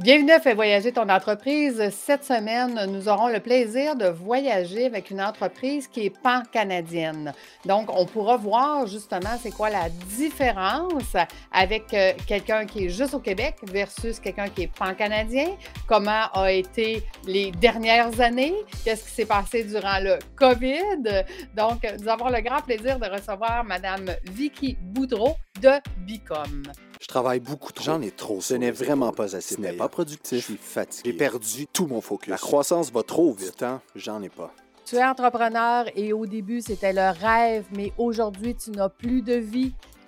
Bienvenue à Fais voyager ton entreprise. Cette semaine, nous aurons le plaisir de voyager avec une entreprise qui est pan-canadienne. Donc, on pourra voir justement c'est quoi la différence avec euh, quelqu'un qui est juste au Québec versus quelqu'un qui est pan-canadien. Comment a été les dernières années? Qu'est-ce qui s'est passé durant le COVID? Donc, nous avons le grand plaisir de recevoir Madame Vicky Boudreau de Bicom. Je travaille beaucoup trop. J'en ai trop. Ce n'est vraiment pas assez. Ce n'est pas productif. Je suis fatigué. J'ai perdu tout mon focus. La croissance va trop Du vite. temps, j'en ai pas. Tu es entrepreneur et au début, c'était le rêve, mais aujourd'hui, tu n'as plus de vie.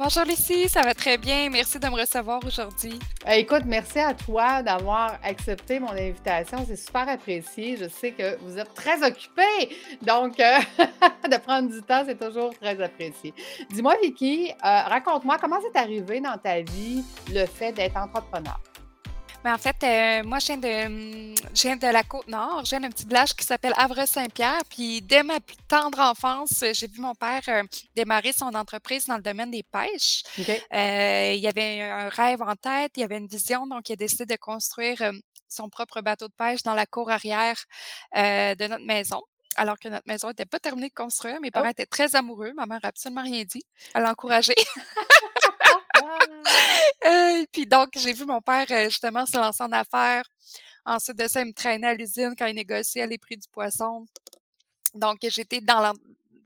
Bonjour Lucie, ça va très bien. Merci de me recevoir aujourd'hui. Euh, écoute, merci à toi d'avoir accepté mon invitation. C'est super apprécié. Je sais que vous êtes très occupé. Donc, euh, de prendre du temps, c'est toujours très apprécié. Dis-moi, Vicky, euh, raconte-moi comment c'est arrivé dans ta vie le fait d'être entrepreneur? Mais en fait, euh, moi, je viens, de, je viens de la Côte-Nord. Je viens d'un petit village qui s'appelle Havre-Saint-Pierre. Puis, dès ma plus tendre enfance, euh, j'ai vu mon père euh, démarrer son entreprise dans le domaine des pêches. OK? Euh, il avait un rêve en tête, il avait une vision, donc il a décidé de construire euh, son propre bateau de pêche dans la cour arrière euh, de notre maison. Alors que notre maison n'était pas terminée de construire, mes parents Oh. étaient très amoureux. Ma mère n'a absolument rien dit. Elle l'a encouragé. Euh, puis donc, j'ai vu mon père euh, justement se lancer en affaires. Ensuite de ça, il me traînait à l'usine quand il négociait les prix du poisson. Donc, j'étais dans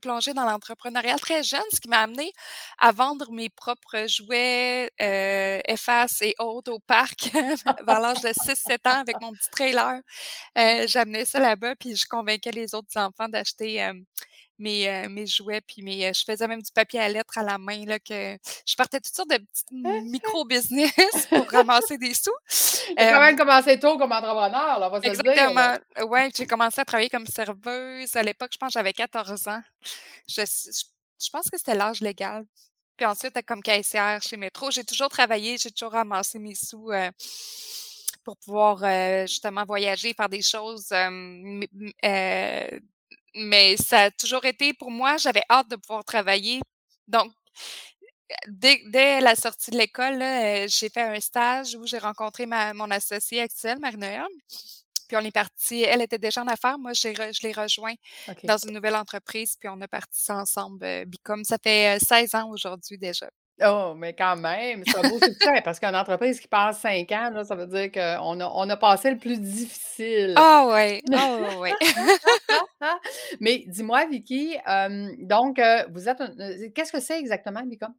plongée dans l'entrepreneuriat très jeune, ce qui m'a amené à vendre mes propres jouets, euh, et autres au parc vers l'âge de 6-7 ans avec mon petit trailer. Euh, J'amenais ça là-bas, puis je convainquais les autres enfants d'acheter euh, mes, euh, mes jouets, puis mes, euh, je faisais même du papier à lettres à la main, là, que je partais toutes sortes de petites micro-business pour ramasser des sous. As quand Euh, même commencé tôt comme entrepreneur, là, on va se. Exactement. Ouais, j'ai commencé à travailler comme serveuse. À l'époque, je pense que j'avais 14 ans. Je, je, je pense que c'était l'âge légal. Puis ensuite, comme caissière chez Métro, j'ai toujours travaillé, j'ai toujours ramassé mes sous euh, pour pouvoir euh, justement voyager, faire des choses. euh, euh, mais ça a toujours été pour moi, j'avais hâte de pouvoir travailler. Donc, dès, dès la sortie de l'école, j'ai fait un stage où j'ai rencontré ma, mon associée actuelle, Marie-Noël. Puis on est parti, elle était déjà en affaires, moi j'ai re- je l'ai rejoint dans une nouvelle entreprise, puis on a parti ça ensemble, Bicom. Ça fait euh, 16 ans aujourd'hui déjà. Oh, mais quand même, c'est un beau succès parce qu'une entreprise qui passe cinq ans, là, ça veut dire qu'on a, on a passé le plus difficile. Ah ouais, ah ouais, ouais. Mais dis-moi, Vicky, euh, donc, euh, vous êtes. un- euh, Qu'est-ce que c'est exactement, Bicom?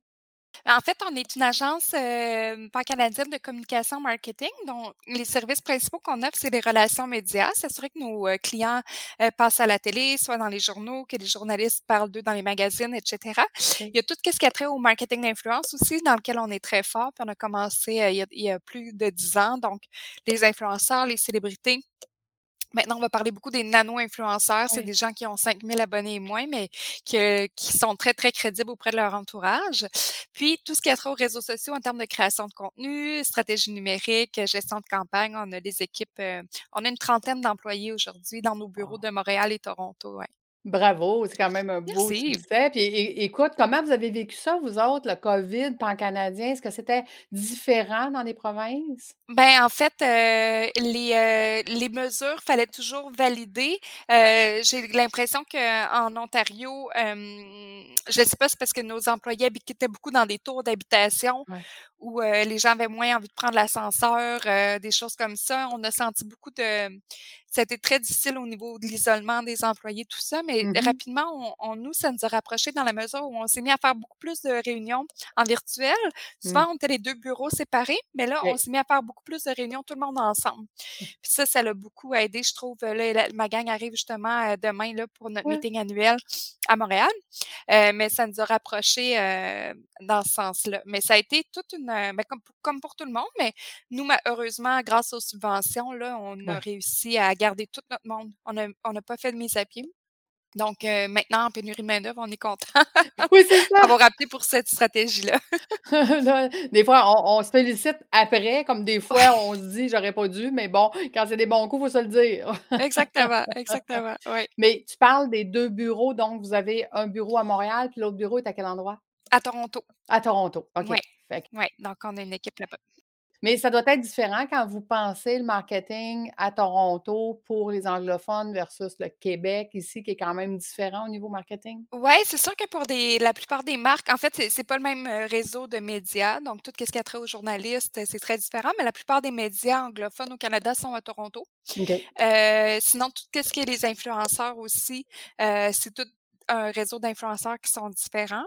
En fait, on est une agence euh, pan-canadienne de communication marketing. Donc, les services principaux qu'on offre, c'est les relations médias, s'assurer que nos euh, clients euh, passent à la télé, soit dans les journaux, que les journalistes parlent d'eux dans les magazines, etc. Il y a tout ce qui a trait au marketing d'influence aussi, dans lequel on est très fort. Puis on a commencé euh, il, y a, il y a plus de 10 ans. Donc, les influenceurs, les célébrités. Maintenant, on va parler beaucoup des nano-influenceurs. C'est Oui. des gens qui ont 5000 abonnés et moins, mais que- qui sont très, très crédibles auprès de leur entourage. Puis, tout ce qui a trait aux réseaux sociaux en termes de création de contenu, stratégie numérique, gestion de campagne, on a des équipes, euh, on a une trentaine d'employés aujourd'hui dans nos bureaux de Montréal et Toronto. ouais. Bravo, c'est quand même un beau Merci. succès. Puis é- écoute, comment vous avez vécu ça, vous autres, le COVID pan-canadien? Est-ce que c'était différent dans les provinces? Ben, en fait, euh, les, euh, les mesures fallait toujours valider. Euh, j'ai l'impression qu'en Ontario, je ne sais pas, c'est parce que nos employés habitaient beaucoup dans des tours d'habitation Ouais. Où euh, les gens avaient moins envie de prendre l'ascenseur, euh, des choses comme ça. On a senti beaucoup de... Été très difficile au niveau de l'isolement des employés, tout ça, mais Mhm. rapidement, on, on- nous, ça nous a rapprochés dans la mesure où on s'est mis à faire beaucoup plus de réunions en virtuel. Souvent, on était les deux bureaux séparés, mais là, Oui. on s'est mis à faire beaucoup plus de réunions, tout le monde ensemble. Puis ça, ça l'a beaucoup aidé, je trouve. Là, la- ma gang arrive justement euh, demain là, pour notre meeting annuel à Montréal. Euh, mais ça nous a rapprochés euh, dans ce sens-là. Mais ça a été toute une, ben, comme pour comme pour tout le monde, mais nous, heureusement, grâce aux subventions, là, on a réussi à garder tout notre monde. On a on n'a pas fait de mise à pied. Donc heu, maintenant, en pénurie de main-d'œuvre, on est content Oui, c'est ça! d'avoir opté pour cette stratégie-là. Des fois, on on se félicite après, comme des Ouais. fois, on se dit: «J'aurais pas dû», mais bon, quand c'est des bons coups, il faut se le dire. Exactement, exactement, oui. Mais tu parles des 2 bureaux, donc vous avez un bureau à Montréal, puis l'autre bureau est à quel endroit? À Toronto. À Toronto, OK. Fait ouais, donc on a une équipe là-bas. Mais ça doit être différent quand vous pensez le marketing à Toronto pour les anglophones versus le Québec ici, qui est quand même différent au niveau marketing? Ouais, c'est sûr que pour des la plupart des marques, en fait, c'est pas le même, heu, réseau de médias, donc tout ce qui a trait aux journalistes, c'est très différent, mais la plupart des médias anglophones au Canada sont à Toronto. Heu, sinon, tout ce qui est les influenceurs aussi, heu, c'est tout un réseau d'influenceurs qui sont différents.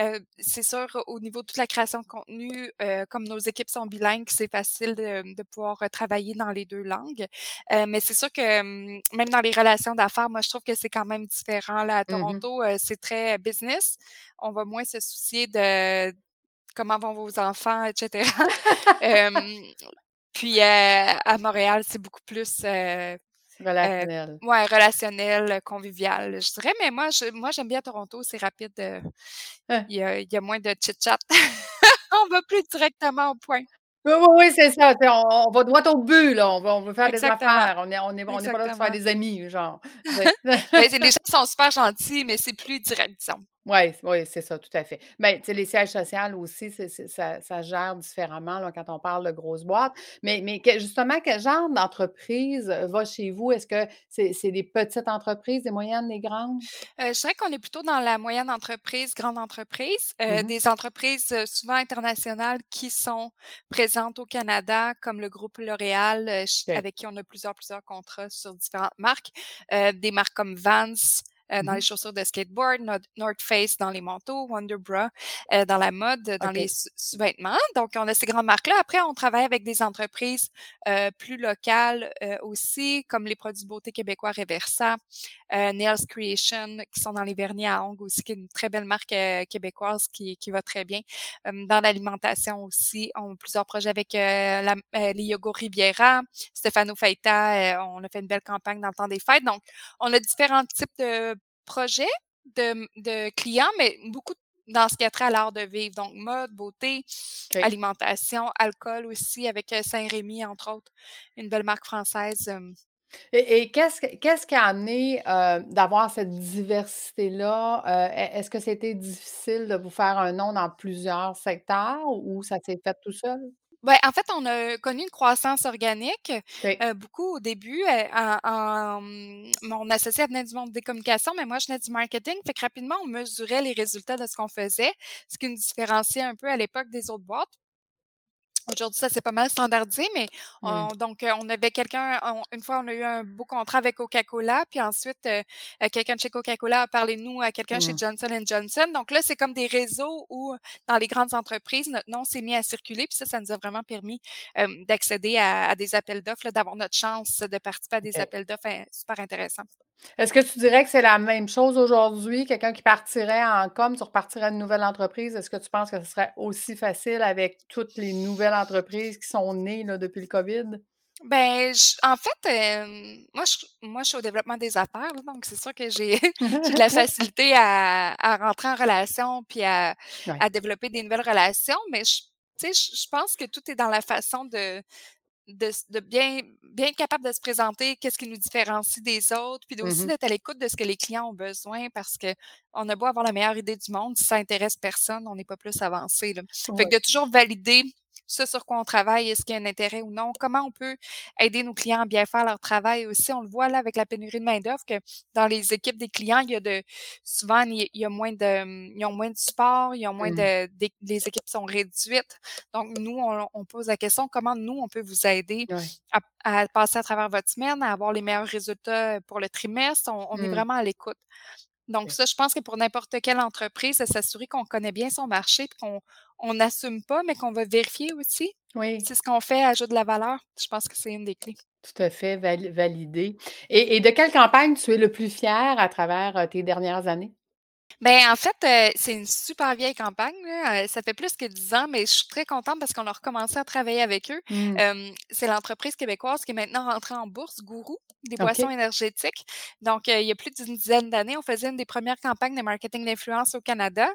Heu, c'est sûr, au niveau de toute la création de contenu, heu, comme nos équipes sont bilingues, c'est facile de de pouvoir, heu, travailler dans les 2 langues. Heu, mais c'est sûr que, hem, même dans les relations d'affaires, moi, je trouve que c'est quand même différent, là, à Mmh mh. Toronto, heu, c'est très business. On va moins se soucier de comment vont vos enfants, et cetera. Hem, puis, heu, à Montréal, c'est beaucoup plus, heu, Relationnel. ouais, relationnel, convivial, je dirais, mais moi, je moi, j'aime bien Toronto, c'est rapide, heu, Hein. il y a il y a moins de chit-chat. On va plus directement au point. Oui, oui, oui, c'est ça, on on va droit au but, là, on va on veut faire des affaires, on est on est on est pas là se faire des amis, genre. Ben, les gens sont super gentils, mais c'est plus direct, disons. Ouais, oui, c'est ça, tout à fait. Ben, tu sais, les sièges social aussi, c'est c'est ça ça gère différemment, là, quand on parle de grosses boîtes. Mais mais que justement, quel genre d'entreprise, heu, va chez vous? Est-ce que c'est c'est des petites entreprises, des moyennes, des grandes? Heu, je dirais qu'on est plutôt dans la moyenne entreprise, grande entreprise, Mmh heu, mh. des entreprises, heu, souvent internationales qui sont présentes au Canada, comme le groupe L'Oréal, heu, ch OK. avec qui on a plusieurs, plusieurs contrats sur différentes marques. Des marques comme Vans, heu, Mmh dans les mh. chaussures de skateboard, North Face dans les manteaux, Wonder Bra, heu, dans la mode, dans les sous-vêtements. Donc on a ces grandes marques-là. Après, on travaille avec des entreprises, heu, plus locales, heu, aussi, comme les produits beauté québécois Reversa, heu, Nails Creation, qui sont dans les vernis à ongles aussi, qui est une très belle marque, québécoise qui qui va très bien. Hem, dans l'alimentation aussi, on a plusieurs projets avec, la les Yogourt Riviera, Stéphano Faita, on a fait une belle campagne dans le temps des fêtes. Donc, on a différents types de projets, de clients, mais beaucoup dans ce qui a trait à l'art de vivre, donc mode, beauté, alimentation, alcool aussi avec, heu, Saint-Rémy, entre autres, une belle marque française, Et et qu'est-ce que qu'est-ce qui a amené, d'avoir cette diversité-là? Heu, est est-ce que c'était difficile de vous faire un nom dans plusieurs secteurs ou ça s'est fait tout seul? Ouais, en fait, on a connu une croissance organique, heu, beaucoup au début, en en mmh, mon associé, venait du monde des communications, mais moi, je venais du marketing. Fait que rapidement, on mesurait les résultats de ce qu'on faisait, ce qui nous différenciait un peu à l'époque des autres boîtes. Aujourd'hui, ça s'est pas mal standardisé, mais on donc, heu, on avait quelqu'un une fois, on a eu un beau contrat avec Coca-Cola, puis ensuite, heu heu, quelqu'un de chez Coca-Cola a parlé de nous à quelqu'un chez Mmh. Johnson& Johnson. Donc là, c'est comme des réseaux où, dans les grandes entreprises, notre nom s'est mis à circuler, puis ça, ça nous a vraiment permis, hem, d'accéder à à des appels d'offres, d'avoir notre chance de participer à des appels d'offres in super intéressants. Est-ce que tu dirais que c'est la même chose aujourd'hui? Quelqu'un qui partirait en com, tu repartirais une nouvelle entreprise, est-ce que tu penses que ce serait aussi facile avec toutes les nouvelles entreprises qui sont nées, là, depuis le COVID? Ben, en fait, moi, je moi, je suis au développement des affaires, là, donc c'est sûr que j'ai de la facilité à à rentrer en relation puis à Ouais. à développer des nouvelles relations, mais je pense que tout est dans la façon de de de bien bien être capable de se présenter, qu'est-ce qui nous différencie des autres, puis Mmh aussi mh. d'être à l'écoute de ce que les clients ont besoin parce qu'on a beau avoir la meilleure idée du monde, si ça intéresse personne, on n'est pas plus avancé, là. Fait Ouais. que de toujours valider ce sur quoi on travaille, est-ce qu'il y a un intérêt ou non? Comment on peut aider nos clients à bien faire leur travail aussi? On le voit là avec la pénurie de main-d'œuvre que dans les équipes des clients, il y a de souvent, il y a moins de, mmh, ils ont moins de support, ils ont moins Mmh. de les équipes sont réduites. Donc nous, on on pose la question: «Comment nous, on peut vous aider à à passer à travers votre semaine, à avoir les meilleurs résultats pour le trimestre?» On on est Mmh. vraiment à l'écoute. Donc ça, je pense que pour n'importe quelle entreprise, de s'assurer qu'on connaît bien son marché puis qu'on on n'assume pas, mais qu'on va vérifier aussi Oui. si ce qu'on fait ajoute de la valeur. Je pense que c'est une des clés. Tout à fait, vali validé et et de quelle campagne tu es le plus fier à travers, heu, tes dernières années? Ben, en fait, heu, c'est une super vieille campagne, là, heu, ça fait plus que 10 ans, mais je suis très contente parce qu'on a recommencé à travailler avec eux. Mmh. C'est l'entreprise québécoise qui est maintenant rentrée en bourse, Gourou, des boissons OK. énergétiques. Donc, heu, il y a plus d'une dizaine d'années, on faisait une des premières campagnes de marketing d'influence au Canada.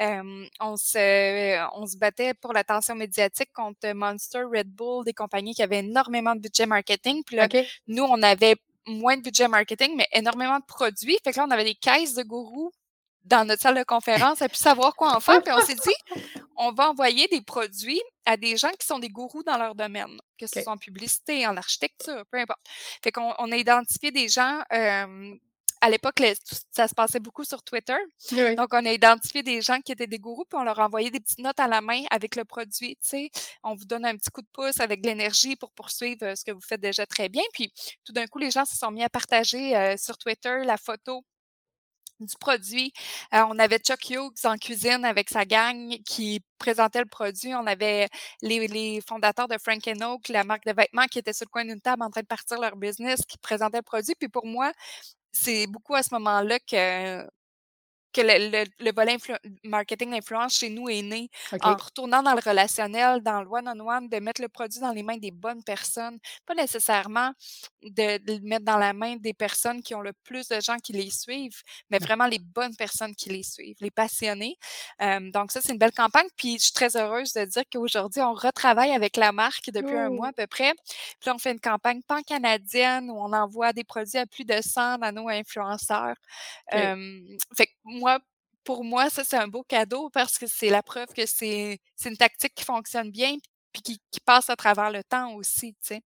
On se on se battait pour l'attention médiatique contre Monster, Red Bull, des compagnies qui avaient énormément de budget marketing. Puis là, nous, on avait moins de budget marketing, mais énormément de produits. Fait que là, on avait des caisses de Gourou dans notre salle de conférence à plus savoir quoi en faire. Puis on s'est dit, on va envoyer des produits à des gens qui sont des gourous dans leur domaine, que ce soit en publicité, en architecture, peu importe. Fait qu'on on a identifié des gens. euh, à l'époque, ça se passait beaucoup sur Twitter. Oui. Donc, on a identifié des gens qui étaient des gourous, puis on leur a envoyé des petites notes à la main avec le produit. Tu sais, on vous donne un petit coup de pouce avec de l'énergie pour poursuivre euh, ce que vous faites déjà très bien. Puis, tout d'un coup, les gens se sont mis à partager euh, sur Twitter la photo du produit. Euh, on avait Chuck Hughes en cuisine avec sa gang qui présentait le produit. On avait les, fondateurs de Frank Oak, la marque de vêtements, qui étaient sur le coin d'une table en train de partir leur business, qui présentaient le produit. Puis pour moi, c'est beaucoup à ce moment-là que que le, le, le volet marketing d'influence chez nous est né en retournant dans le relationnel, dans le one-on-one, de mettre le produit dans les mains des bonnes personnes, pas nécessairement de, de le mettre dans la main des personnes qui ont le plus de gens qui les suivent, mais Ouais. vraiment les bonnes personnes qui les suivent, les passionnés. Euh, donc ça, c'est une belle campagne. Puis je suis très heureuse de dire qu'aujourd'hui, on retravaille avec la marque depuis un mois à peu près. Puis là, on fait une campagne pan-canadienne où on envoie des produits à plus de 100 nano-influenceurs. OK. Euh, fait que moi, pour moi, ça, c'est un beau cadeau parce que c'est la preuve que c'est une tactique qui fonctionne bien puis qui, qui passe à travers le temps aussi, tu sais.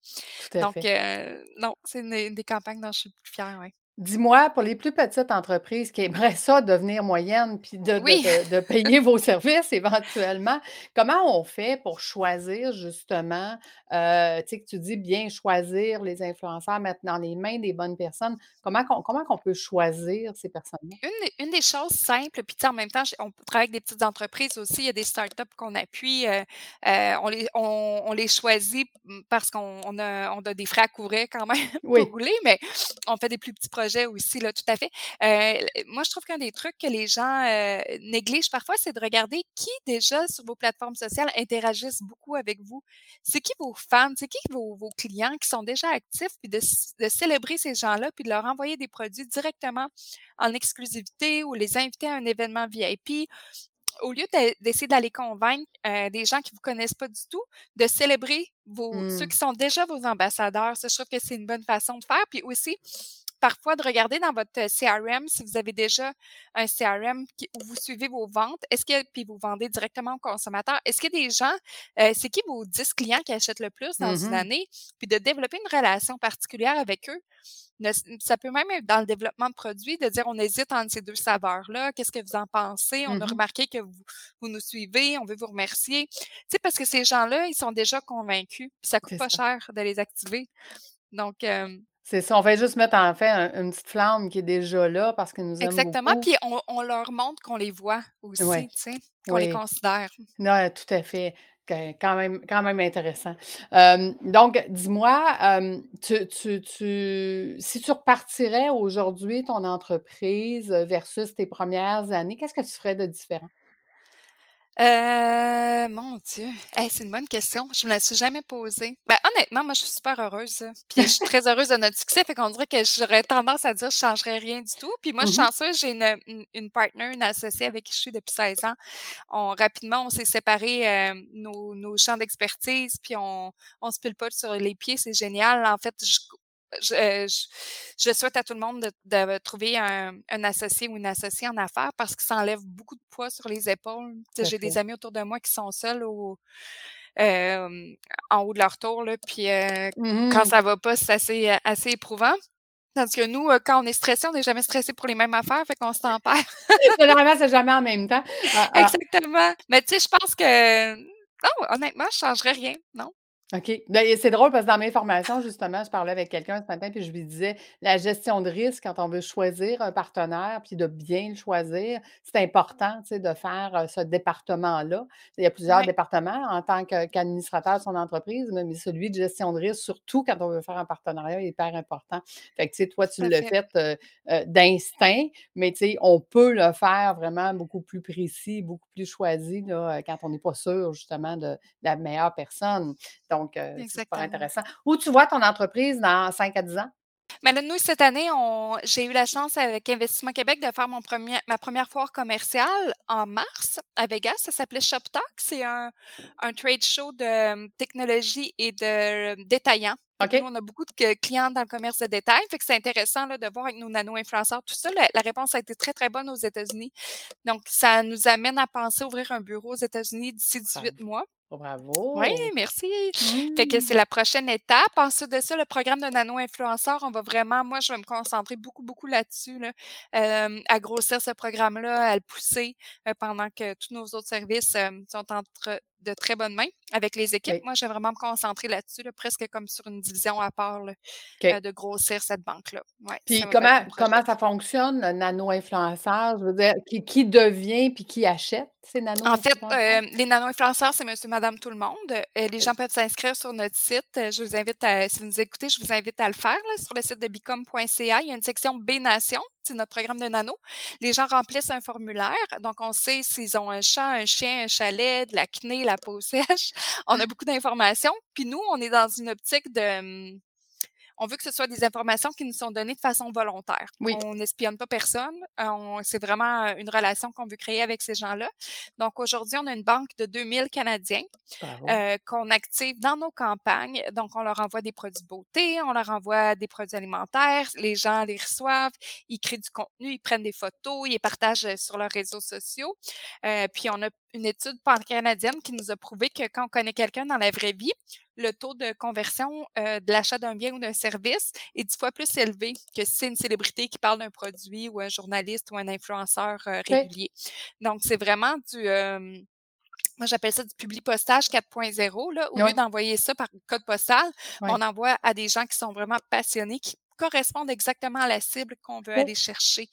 Donc, euh, non, c'est une, une des campagnes dont je suis plus fière, ouais. Dis-moi, pour les plus petites entreprises qui aimeraient ça devenir moyennes puis de, de, Oui, de, de payer vos services éventuellement, comment on fait pour choisir justement, euh, tu sais, que tu dis bien choisir les influenceurs, mettre dans les mains des bonnes personnes. Comment qu'on, comment qu'on peut choisir ces personnes-là? Une, des- une des choses simples, puis tu sais, en même temps, on travaille avec des petites entreprises aussi. Il y a des startups qu'on appuie. euh, euh, on, les, on, on les choisit mm, parce qu'on on a, on a des frais à couvrir quand même pour Oui. rouler, mais on fait des plus petits projets aussi, là, tout à fait. Euh, moi, je trouve qu'un des trucs que les gens euh, négligent parfois, c'est de regarder qui déjà sur vos plateformes sociales interagissent beaucoup avec vous. C'est qui vos fans, c'est qui vos, vos clients qui sont déjà actifs, puis de, célébrer ces gens-là, puis de leur envoyer des produits directement en exclusivité ou les inviter à un événement VIP, au lieu d'e- d'essayer d'aller convaincre euh, des gens qui ne vous connaissent pas du tout, de célébrer vos, ceux Hmm. qui sont déjà vos ambassadeurs. Ça, je trouve que c'est une bonne façon de faire. Puis aussi, parfois, de regarder dans votre CRM, si vous avez déjà un CRM qui- où vous suivez vos ventes, est-ce que, puis vous vendez directement aux consommateurs, est-ce qu'il y a des gens, euh, c'est qui vos 10 clients qui achètent le plus dans une Mhm. année, puis de développer une relation particulière avec eux, ne- ça peut même être dans le développement de produits, de dire on hésite entre ces deux saveurs-là, qu'est-ce que vous en pensez? On a Mhm. remarqué que vous, vous nous suivez, on veut vous remercier. Tu sais, parce que ces gens-là, ils sont déjà convaincus, puis ça coûte pas ça. cher de les activer. Donc, euh, C'est ça. On fait juste mettre en fait un- une petite flamme qui est déjà là parce qu'ils nous aiment exactement. beaucoup. Puis on, on leur montre qu'on les voit aussi, tu sais, qu'on les oui. considère. Non, tout à fait. Que- Quand même, quand même intéressant. Euh, donc, dis-moi, euh, tu, tu, tu- si tu repartirais aujourd'hui ton entreprise versus tes premières années, qu'est-ce que tu ferais de différent? Euh, mon Dieu. Hey, c'est une bonne question. Je me la suis jamais posée. Ben, honnêtement, moi, je suis super heureuse. Puis je suis très heureuse de notre succès. Fait qu'on dirait que j'aurais tendance à dire que je changerais rien du tout. Puis moi, je suis Mhm. chanceuse, j'ai une, une, une partner, une associée avec qui je suis depuis 16 ans. On, rapidement, on s'est séparés euh, nos, nos champs d'expertise, puis on, on se pile pas sur les pieds. C'est génial. En fait, je, je, euh, je- je souhaite à tout le monde de, de trouver un, un associé ou une associée en affaires parce que ça enlève beaucoup de poids sur les épaules. J'ai des amis autour de moi qui sont seuls au, euh, en haut de leur tour, là, puis euh, quand Mhm. ça va pas, c'est assez, euh, assez éprouvant. Tandis que nous, euh, quand on est stressé, on n'est jamais stressé pour les mêmes affaires, fait qu'on se tempère. Généralement, c'est jamais en même temps. Ah, ah, Exactement. Mais tu sais, je pense que non, honnêtement, je changerais rien. Non. OK. Ben, c'est drôle parce que dans mes formations, justement, je parlais avec quelqu'un ce matin, puis je lui disais, la gestion de risque quand on veut choisir un partenaire, puis de bien le choisir, c'est important, de faire euh, ce département-là. Il y a plusieurs départements en tant que- qu'administrateur de son entreprise, mais mais celui de gestion de risque, surtout quand on veut faire un partenariat, est hyper important. Fait que, tu sais, toi, tu tout à l'as fait. fait euh, euh, d'instinct, mais tu sais, on peut le faire vraiment beaucoup plus précis, beaucoup plus choisi, là, euh, quand on n'est pas sûr, justement, de la meilleure personne. Donc, heu, c'est super intéressant. Où tu vois ton entreprise dans 5 à 10 ans? Mais là, nous, cette année, j'ai eu la chance avec Investissement Québec de faire mon premier ma première foire commerciale en mars à Vegas. Ça s'appelait ShopTalk. C'est un un trade show de, hem, technologie et de détaillants. Fait que nous, on a beaucoup de clients dans le commerce de détail. Fait que c'est intéressant, là, de voir avec nos nano-influenceurs tout ça. La la réponse a été très, très bonne aux États-Unis. Donc ça nous amène à penser ouvrir un bureau aux États-Unis d'ici Bravo. 18 mois. Oui, Bravo! merci. Fait que c'est la prochaine étape. Ensuite de ça, le programme de nano-influenceur, on va vraiment moi, je vais me concentrer beaucoup, beaucoup là-dessus, là, hem, à grossir ce programme-là, à le pousser, heu, pendant que tous nos autres services, hem, sont entre de très bonnes mains avec les équipes. Moi, je vais vraiment me concentrer là-dessus, là, presque comme sur une division à part, là, OK. de grossir cette banque-là. Ouais, Puis comment comment ça fonctionne, nano-influenceur? Je veux dire, qui qui devient puis qui achète? Ces En fait, hem, les nano-influenceurs, c'est monsieur, madame, tout le monde. Heu, les gens peuvent s'inscrire sur notre site. Heu, je vous invite à si vous nous écoutez, je vous invite à le faire, là, sur le site de bicom.ca. Il y a une section B-Nation, c'est notre programme de nano. Les gens remplissent un formulaire, donc on sait s'ils ont un chat, un chien, un chalet, de l'acné, la peau sèche. On a beaucoup d'informations. Puis nous, on est dans une optique de, mmh on veut que ce soit des informations qui nous sont données de façon volontaire. Oui, On n'espionne pas personne. Euh, c'est vraiment, heu, une relation qu'on veut créer avec ces gens-là. Donc aujourd'hui, on a une banque de 2000 Canadiens, heu, qu'on active dans nos campagnes. Donc on leur envoie des produits de beauté, on leur envoie des produits alimentaires, les gens les reçoivent, ils créent du contenu, ils prennent des photos, ils les partagent, heu, sur leurs réseaux sociaux. Heu, puis on a une étude pan-canadienne qui nous a prouvé que quand on connaît quelqu'un dans la vraie vie, le taux de conversion, heu, de l'achat d'un bien ou d'un service est 10 fois plus élevé que si c'est une célébrité qui parle d'un produit ou un journaliste ou un influenceur, OK. régulier. Donc c'est vraiment du, moi j'appelle ça du publi-postage 4.0 là. Au lieu d'envoyer ça par code postal, oui. on envoie à des gens qui sont vraiment passionnés, qui correspondent exactement à la cible qu'on veut OK. aller chercher.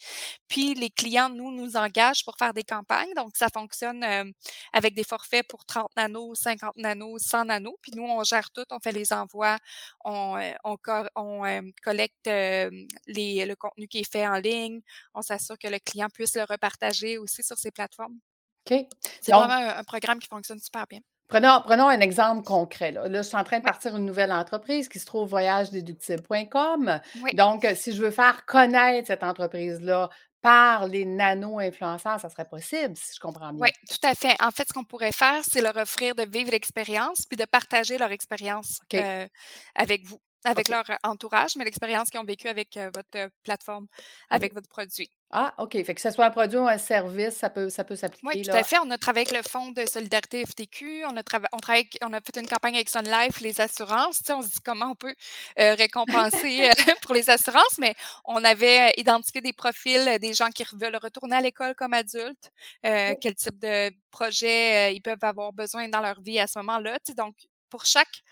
Puis les clients, nous, nous engagent pour faire des campagnes. Donc, ça fonctionne euh, avec des forfaits pour 30 nanos, 50 nanos, 100 nanos. Puis nous, on gère tout, on fait les envois, on, euh, on, co- on, euh, collecte euh, les, le contenu qui est fait en ligne, on s'assure que le client puisse le repartager aussi sur ses plateformes. OK. C'est vraiment un, un programme qui fonctionne super bien. Prenons prenons un exemple concret, là. Là, je suis en train de Oui, partir une nouvelle entreprise qui se trouve voyagedéductible.com. oui. Donc, heu, si je veux faire connaître cette entreprise-là par les nano-influenceurs, ça serait possible, si je comprends Oui, bien? tout à fait. En fait, ce qu'on pourrait faire, c'est leur offrir de vivre l'expérience, puis de partager leur expérience, heu, avec vous, avec leur, entourage, mais l'expérience qu'ils ont vécue avec, votre, plateforme, avec votre produit. Ah, OK. Fait que ce soit un produit ou un service, ça peut ça peut Oui, s'appliquer, tout à fait. On a travaillé avec le Fonds de solidarité FTQ, on a trava on travaille on a fait une campagne avec Sun Life, les assurances. Tu sais, on se dit comment on peut, récompenser, pour les assurances, mais on avait, identifié des profils, des gens qui veulent retourner à l'école comme adultes, quel type de projet, ils peuvent avoir besoin dans leur vie à ce moment-là, tu sais? Donc pour chaque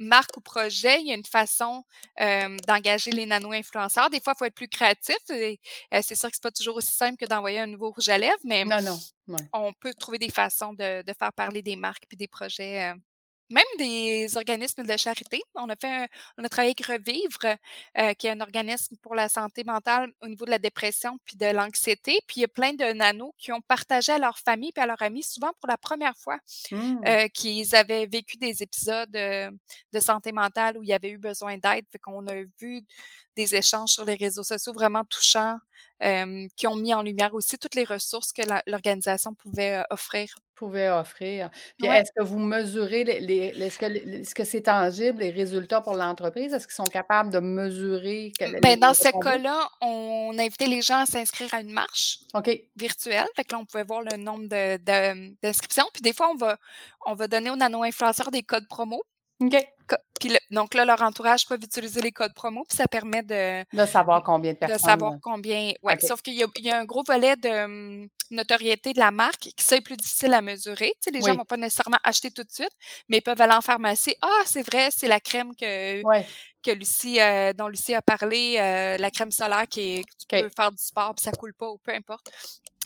marque ou projet, il y a une façon, hem, d'engager les nano-influenceurs. Des fois, il faut être plus créatif et heu, c'est sûr que c'est pas toujours aussi simple que d'envoyer un nouveau rouge à lèvres, mais Non, non. Ouais. on peut trouver des façons de de faire parler des marques puis des projets, heu, même des organismes de charité. On a fait un on a travaillé avec Revivre, heu, qui est un organisme pour la santé mentale au niveau de la dépression puis de l'anxiété. Puis il y a plein de nanos qui ont partagé à leur famille puis à leurs amis, souvent pour la première fois, Mmh. heu, qu'ils avaient vécu des épisodes, heu, de santé mentale où il y avait eu besoin d'aide. Fait qu'on a vu des échanges sur les réseaux sociaux vraiment touchants, hem, qui ont mis en lumière aussi toutes les ressources que l'organisation pouvait, heu, offrir. Pouvait offrir. Puis Ouais. est-ce que vous mesurez les les est-ce que c'est tangible, les résultats pour l'entreprise? Est-ce qu'ils sont capables de mesurer que Mmh, les ben, dans ce cas-là, on invitait les gens à s'inscrire à une marche virtuelle. Fait que là, on pouvait voir le nombre de de, mmh, d'inscriptions. Puis des fois, on va on va donner aux nano-influenceurs des codes promo. OK. Puis donc là, leur entourage peuvent utiliser les codes promo, puis ça permet de... De savoir combien de personnes. De savoir combien... Oui, sauf qu'il y, a un gros volet de hum, notoriété de la marque qui c'est plus difficile à mesurer. Tu sais, les gens ne vont pas nécessairement acheter tout de suite, mais ils peuvent aller en pharmacie. Ah, c'est vrai, c'est la crème que, que Lucie, euh, dont Lucie a parlé, euh, la crème solaire qui est, tu peux faire du sport puis ça coule pas ou peu importe.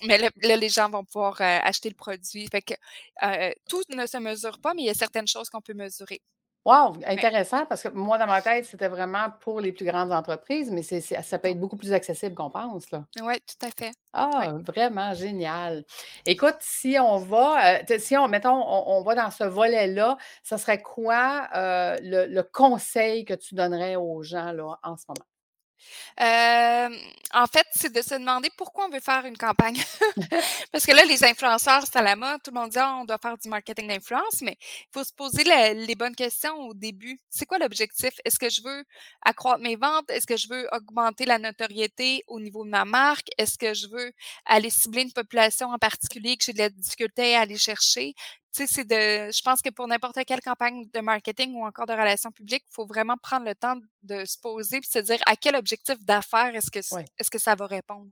Mais là, les gens vont pouvoir euh, acheter le produit. Fait que tout ne se mesure pas, mais il y a certaines choses qu'on peut mesurer. Wow, intéressant parce que moi, dans ma tête, c'était vraiment pour les plus grandes entreprises, mais c'est, ça peut être beaucoup plus accessible qu'on pense. Oui, tout à fait. Ah, vraiment génial. Écoute, si on va, euh, si on, mettons, on, va dans ce volet-là, ce serait quoi euh, le, le, conseil que tu donnerais aux gens là, en ce moment? En fait, c'est de se demander pourquoi on veut faire une campagne. Parce que là, les influenceurs, c'est à la mode. Tout le monde dit «Ah, on doit faire du marketing d'influence, mais il faut se poser les bonnes questions au début. C'est quoi l'objectif? Est-ce que je veux accroître mes ventes? Est-ce que je veux augmenter la notoriété au niveau de ma marque? Est-ce que je veux aller cibler une population en particulier que j'ai de la difficulté à aller chercher? Sais, c'est de. Je pense que pour n'importe quelle campagne de marketing ou encore de relations publiques, il faut vraiment prendre le temps de se poser et se dire à quel objectif d'affaires est-ce que est-ce que ça va répondre.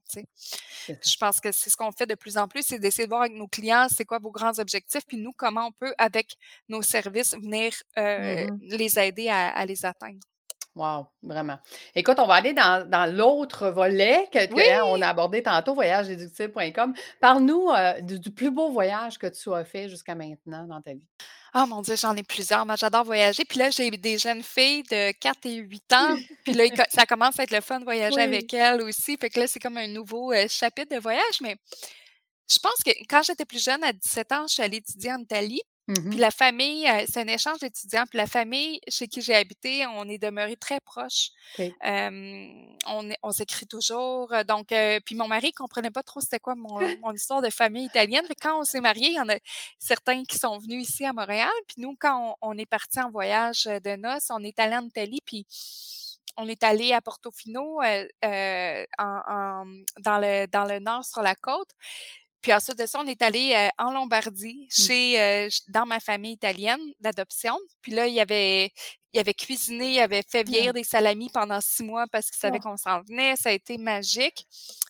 Je pense que c'est ce qu'on fait de plus en plus, c'est d'essayer de voir avec nos clients c'est quoi vos grands objectifs, puis nous, comment on peut, avec nos services, venir euh, mmh les aider à les atteindre. Wow, vraiment. Écoute, on va aller dans, l'autre volet que, hein, on a abordé tantôt, voyageéductible.com. Parle-nous euh, du, plus beau voyage que tu as fait jusqu'à maintenant dans ta vie. Oh mon Dieu, j'en ai plusieurs. Moi, j'adore voyager. Puis là, j'ai des jeunes filles de 4 et 8 ans. Puis là, ça commence à être le fun de voyager avec elles aussi. Fait que là, c'est comme un nouveau euh, chapitre de voyage. Mais je pense que quand j'étais plus jeune, à 17 ans, je suis allée étudier en Italie. Mmh puis la famille, euh, c'est un échange d'étudiants. Puis la famille chez qui j'ai habité, on est demeuré très proches. on, on s'écrit toujours. Euh, donc, euh, puis mon mari comprenait pas trop c'était quoi mon, mon, histoire de famille italienne. quand on s'est mariés, il y en a certains qui sont venus ici à Montréal. Puis nous, quand on, est parti en voyage de noces, on est allé en Italie. Puis on est allé à Portofino euh, en, dans, le, dans le nord sur la côte. Puis ensuite de ça, on est allé euh, en Lombardie, mmh. chez euh, dans ma famille italienne d'adoption. Puis là, il y avait il avait cuisiné, il avait fait vieillir des salamis pendant six mois parce qu'il savait qu'on s'en venait. Ça a été magique.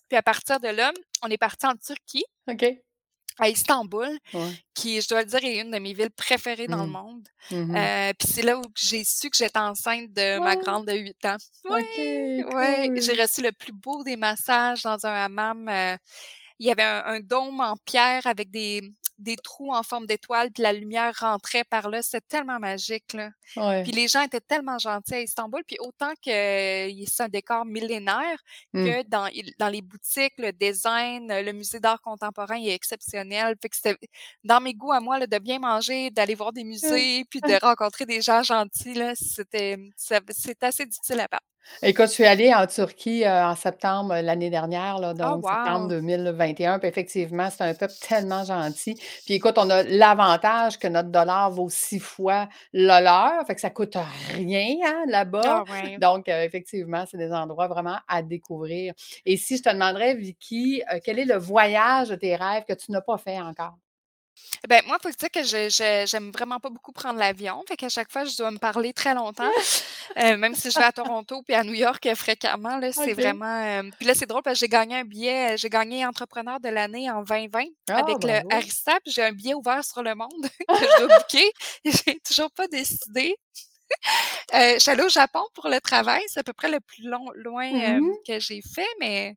Puis à partir de là, on est parti en Turquie. OK. À Istanbul, qui, je dois le dire, est une de mes villes préférées dans le mmh. monde. Mmh euh, puis c'est là où j'ai su que j'étais enceinte de ma grande de 8 ans. Oui, ouais. J'ai reçu le plus beau des massages dans un hammam il y avait un, dôme en pierre avec des, des trous en forme d'étoile, puis la lumière rentrait par là. C'était tellement magique. Là. Puis les gens étaient tellement gentils à Istanbul. Puis autant que c'est un décor millénaire, mmh. que dans, dans les boutiques, le design, le musée d'art contemporain est exceptionnel. Fait que c'était dans mes goûts à moi là, de bien manger, d'aller voir des musées, puis de rencontrer des gens gentils. C'était assez difficile à part. Écoute, je suis allée en Turquie euh, en septembre euh, l'année dernière, là, oh, donc septembre 2021. Puis effectivement, c'est un peuple tellement gentil. Puis écoute, on a l'avantage que notre dollar vaut six fois le leur. Fait que ça coûte rien hein, là-bas. Ah, donc, euh, effectivement, c'est des endroits vraiment à découvrir. Et si je te demanderais, Vicky, quel est le voyage de tes rêves que tu n'as pas fait encore? Ben, moi, faut dire que je j'aime vraiment pas beaucoup prendre l'avion. Fait qu'à chaque fois, je dois me parler très longtemps. Euh, même si je vais à Toronto puis à New York euh, fréquemment, là, c'est vraiment. Euh, puis là, c'est drôle parce que j'ai gagné un billet, j'ai gagné entrepreneur de l'année en 2020 ah, avec le Arista, puis j'ai un billet ouvert sur le monde que je dois booker. J'ai toujours pas décidé. je suis allée au Japon pour le travail. C'est à peu près le plus long, loin mmh que j'ai fait, mais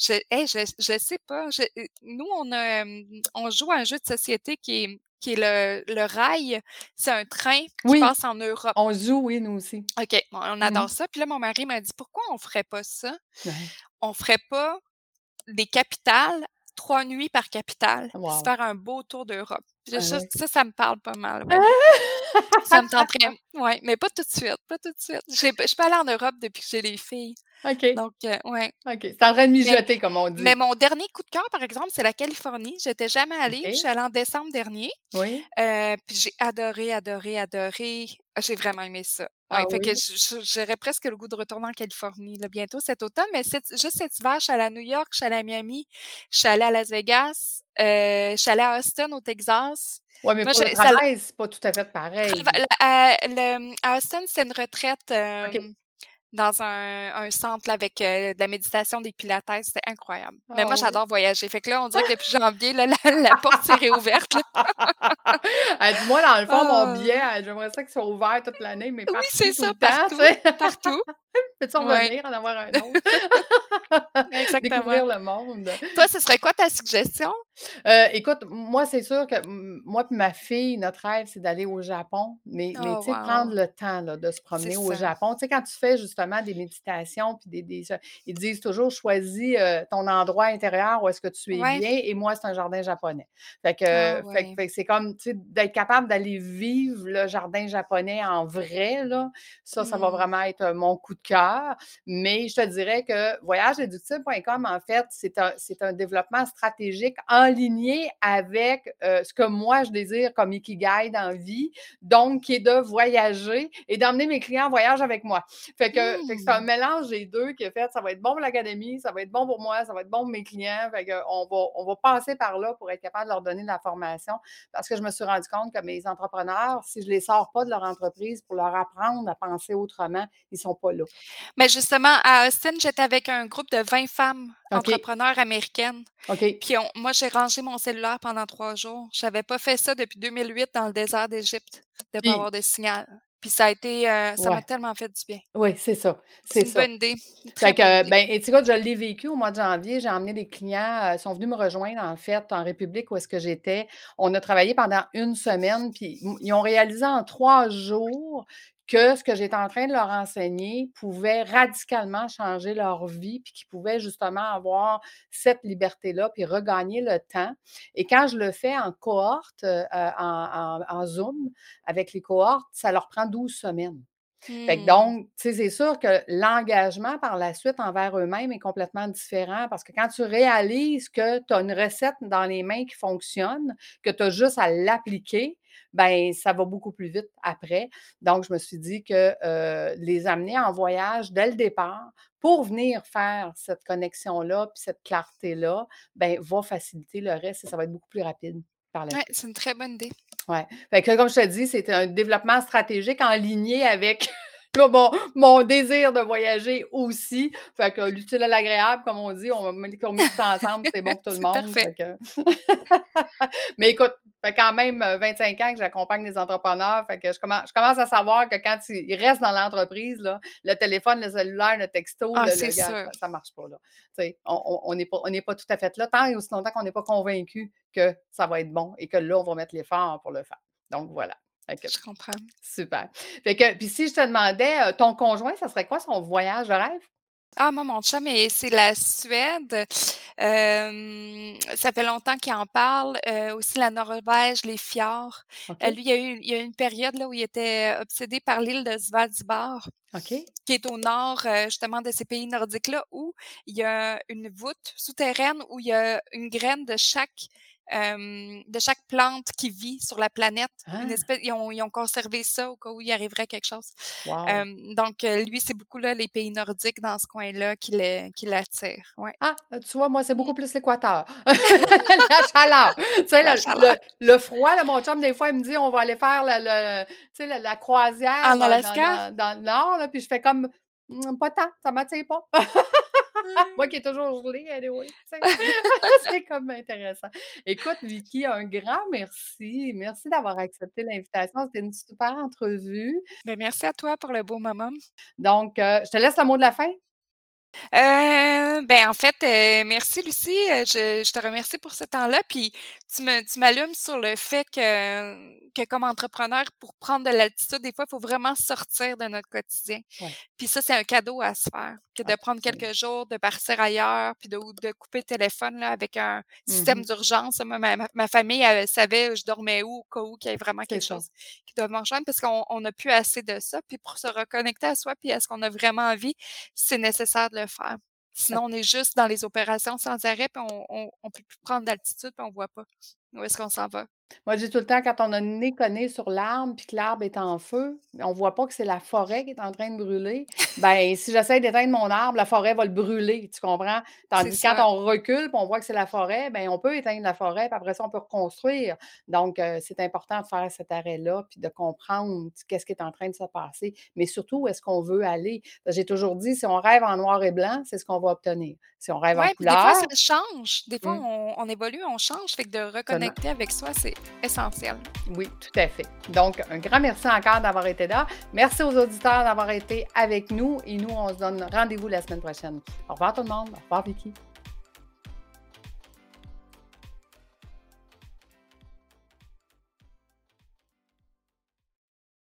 je, je, je sais pas. Euh, nous, on a, on joue à un jeu de société qui est qui est le, le rail. C'est un train qui passe en Europe. On joue, oui, nous aussi. OK, on mmh adore ça. Puis là, mon mari m'a dit pourquoi on ferait pas ça? On ferait pas des capitales, trois nuits par capitale, se faire un beau tour d'Europe. Ah ça, ça, me parle pas mal. ça me tenterait. Oui, mais pas tout de suite. Pas tout de suite. Je peux aller en Europe depuis que j'ai les filles. OK. Donc, heu, ouais. OK. C'est en train de Mais mijoter, comme on mais dit. mon dernier coup de cœur, par exemple, c'est la Californie. J'étais jamais allée, je suis allée en décembre dernier, Oui. heu, puis j'ai adoré, adoré, adoré. J'ai vraiment aimé ça. Ouais, Ah fait oui? j'aurais presque le goût de retourner en Californie, là, bientôt cet automne, mais juste cet hiver, je suis allée à New York, je suis allée à Miami, je suis allée à Las Vegas, heu, je suis allée à Austin, au Texas. Ouais, mais Moi, pour le travail, c'est pas tout à fait pareil. trava à le à Austin, c'est une retraite, dans un un centre là avec, heu, de la méditation, des pilates, c'était incroyable. Mais moi, oui? j'adore voyager. Fait que là, on dirait que depuis janvier, là, la la porte s'est réouverte, «Moi, dans le fond, mon Ah! billet, elle j'aimerais ça qu'il soit ouvert toute l'année, mais Oui, c'est partout, ça, temps», partout, sais? partout. «Peux-tu en Ouais. revenir, en avoir un autre?» Exactement. Découvrir le monde. Toi, ce serait quoi ta suggestion? Heu, écoute, moi, c'est sûr que moi puis ma fille, notre rêve, c'est d'aller au Japon, mais mais Oh tu sais, prendre le temps, là, de se promener au ça. Japon. Tu sais, quand tu fais justement des méditations puis des des ils disent toujours: «Choisis, heu, ton endroit intérieur où est-ce que tu es Ouais. bien» et moi, c'est un jardin japonais. Fait que Ah fait que ouais. fait que c'est comme, tu sais, d'être capable d'aller vivre le jardin japonais en vrai, là, ça, ça va Mmh. vraiment être, mon coup de cœur. Mais je te dirais que voyageséductible.com, en fait, c'est un c'est un développement stratégique enligné avec, heu, ce que moi, je désire comme ikigai dans vie, donc qui est de voyager et d'emmener mes clients en voyage avec moi. Fait que fait que c'est un Mmh. mélange des 2 qui a fait, ça va être bon pour l'académie, ça va être bon pour moi, ça va être bon pour mes clients. Fait qu'on va on va passer par là pour être capable de leur donner de la formation parce que je me suis rendu compte que mes entrepreneurs, si je les sors pas de leur entreprise pour leur apprendre à penser autrement, ils sont pas là. Mais justement, à Austin, j'étais avec un groupe de 20 femmes entrepreneurs américaines, OK. puis on moi, j'ai rangé mon cellulaire pendant 3 jours. J'avais pas fait ça depuis 2008 dans le désert d'Égypte, de pas Puis avoir de signal. Puis ça a été, heu, ça m'a tellement fait du bien. Oui, c'est ça, C'est une ça. bonne idée, une très Fait bonne que, idée. ben, et tu vois, je l'ai vécu au mois de janvier. J'ai emmené des clients, ils sont venus me rejoindre, en fait, en République où est-ce que j'étais. On a travaillé pendant 1 semaine, puis ils ont réalisé en 3 jours que ce que j'étais en train de leur enseigner pouvait radicalement changer leur vie, puis qu'ils pouvaient justement avoir cette liberté-là, puis regagner le temps. Et quand je le fais en cohorte, heu, en en en Zoom avec les cohortes, ça leur prend 12 semaines. Fait que Mmh. donc, tu sais, c'est sûr que l'engagement par la suite envers eux-mêmes est complètement différent parce que quand tu réalises que tu as une recette dans les mains qui fonctionne, que tu as juste à l'appliquer, ben ça va beaucoup plus vite après. Donc, je me suis dit que, heu, les amener en voyage dès le départ pour venir faire cette connexion-là, puis cette clarté-là, ben va faciliter le reste et ça va être beaucoup plus rapide par la Ouais, c'est une très bonne idée. Ouais. Fait que comme je te dis, c'était un développement stratégique enligné avec mon mon désir de voyager aussi. Fait que l'utile à l'agréable, comme on dit, on va met qu'on met tout ça ensemble, c'est bon pour tout le monde. parfait. Fait que mais écoute, ça fait quand même, heu, 25 ans que j'accompagne des entrepreneurs, fait que je commen je commence à savoir que quand ils restent dans l'entreprise, le téléphone, le cellulaire, le texto, Ah, le gars, ça ça marche pas, là. On on on n'est pas on pas tout à fait là, tant et aussi longtemps qu'on n'est pas convaincus que ça va être bon et que là, on va mettre l'effort pour le faire. Donc voilà. Je comprends. super. Fait que puis si je te demandais, heu, ton conjoint, ça serait quoi son voyage de rêve? Ah, moi, mon chum et c'est la Suède. Ça fait longtemps qu'il en parle, heu, aussi la Norvège, les fjords. OK. lui, il y a eu il y a eu une période là où il était obsédé par l'île de Svalbard, qui est au nord, justement de ces pays nordiques-là, où il y a une voûte souterraine où il y a une graine de chaque, de chaque plante qui vit sur la planète. Une Ah! espèce ils ont ils ont conservé ça au cas où il arriverait quelque chose. Wow! Donc heu, lui, c'est beaucoup là les pays nordiques dans ce coin-là qui l'attirent. Ouais. Ah! Heu, tu vois, moi, c'est beaucoup plus l'équateur. La chaleur. Tu sais, La le chaleur. le le froid, là, mon chum, des fois, il me dit: «On va aller faire le la la croisière En dans Alaska? dans dans le nord», là, puis je fais comme: «Mmh, pas tant, ça m'attire pas». Moi qui est toujours gelée anyway. C'est comme intéressant. Écoute, Vicky, un grand merci. Merci d'avoir accepté l'invitation. C'était une super entrevue. Ben, merci à toi pour le beau moment. Donc, heu, je te laisse le mot de la fin. Heu, ben, en fait, heu, merci Lucie, heu, je je te remercie pour ce temps-là, puis tu me tu m'allumes sur le fait que que comme entrepreneur, pour prendre de l'altitude, des fois, il faut vraiment sortir de notre quotidien. Ouais. Puis ça, c'est un cadeau à se faire, que de prendre Absolument. quelques jours, de partir ailleurs, puis de ou de couper le téléphone, là, avec un système Mmh d'urgence. Moi, ma ma ma famille, elle savait je dormais où, au cas où qu'il y ait vraiment C'est quelque ça. chose qui doit me rejoindre parce qu'on on n'a plus assez de ça. Puis pour se reconnecter à soi, puis à ce qu'on a vraiment envie, c'est nécessaire de le faire. Sinon, on est juste dans les opérations sans arrêt, puis on on on peut plus prendre d'altitude, puis on voit pas où est-ce qu'on s'en va? Moi, je dis tout le temps, quand on a le nez sur l'arbre, puis que l'arbre est en feu, on voit pas que c'est la forêt qui est en train de brûler. Ben, si j'essaie d'éteindre mon arbre, la forêt va le brûler, tu comprends? Tandis que quand ça. on recule, on voit que c'est la forêt, ben, on peut éteindre la forêt, puis après ça, on peut reconstruire. Donc, heu, c'est important de faire cet arrêt-là, puis de comprendre qu'est-ce qui est en train de se passer, mais surtout où est-ce qu'on veut aller? J'ai toujours dit, si on rêve en noir et blanc, c'est ce qu'on va obtenir. Si on rêve en puis des fois, couleur ça change. Des fois, mmh, on on évolue, on change, fait que de reconnecter avec soi, c'est essentiel. Oui, tout à fait. Donc, un grand merci encore d'avoir été là. Merci aux auditeurs d'avoir été avec nous et nous, on se donne rendez-vous la semaine prochaine. Au revoir tout le monde. Au revoir Vicky.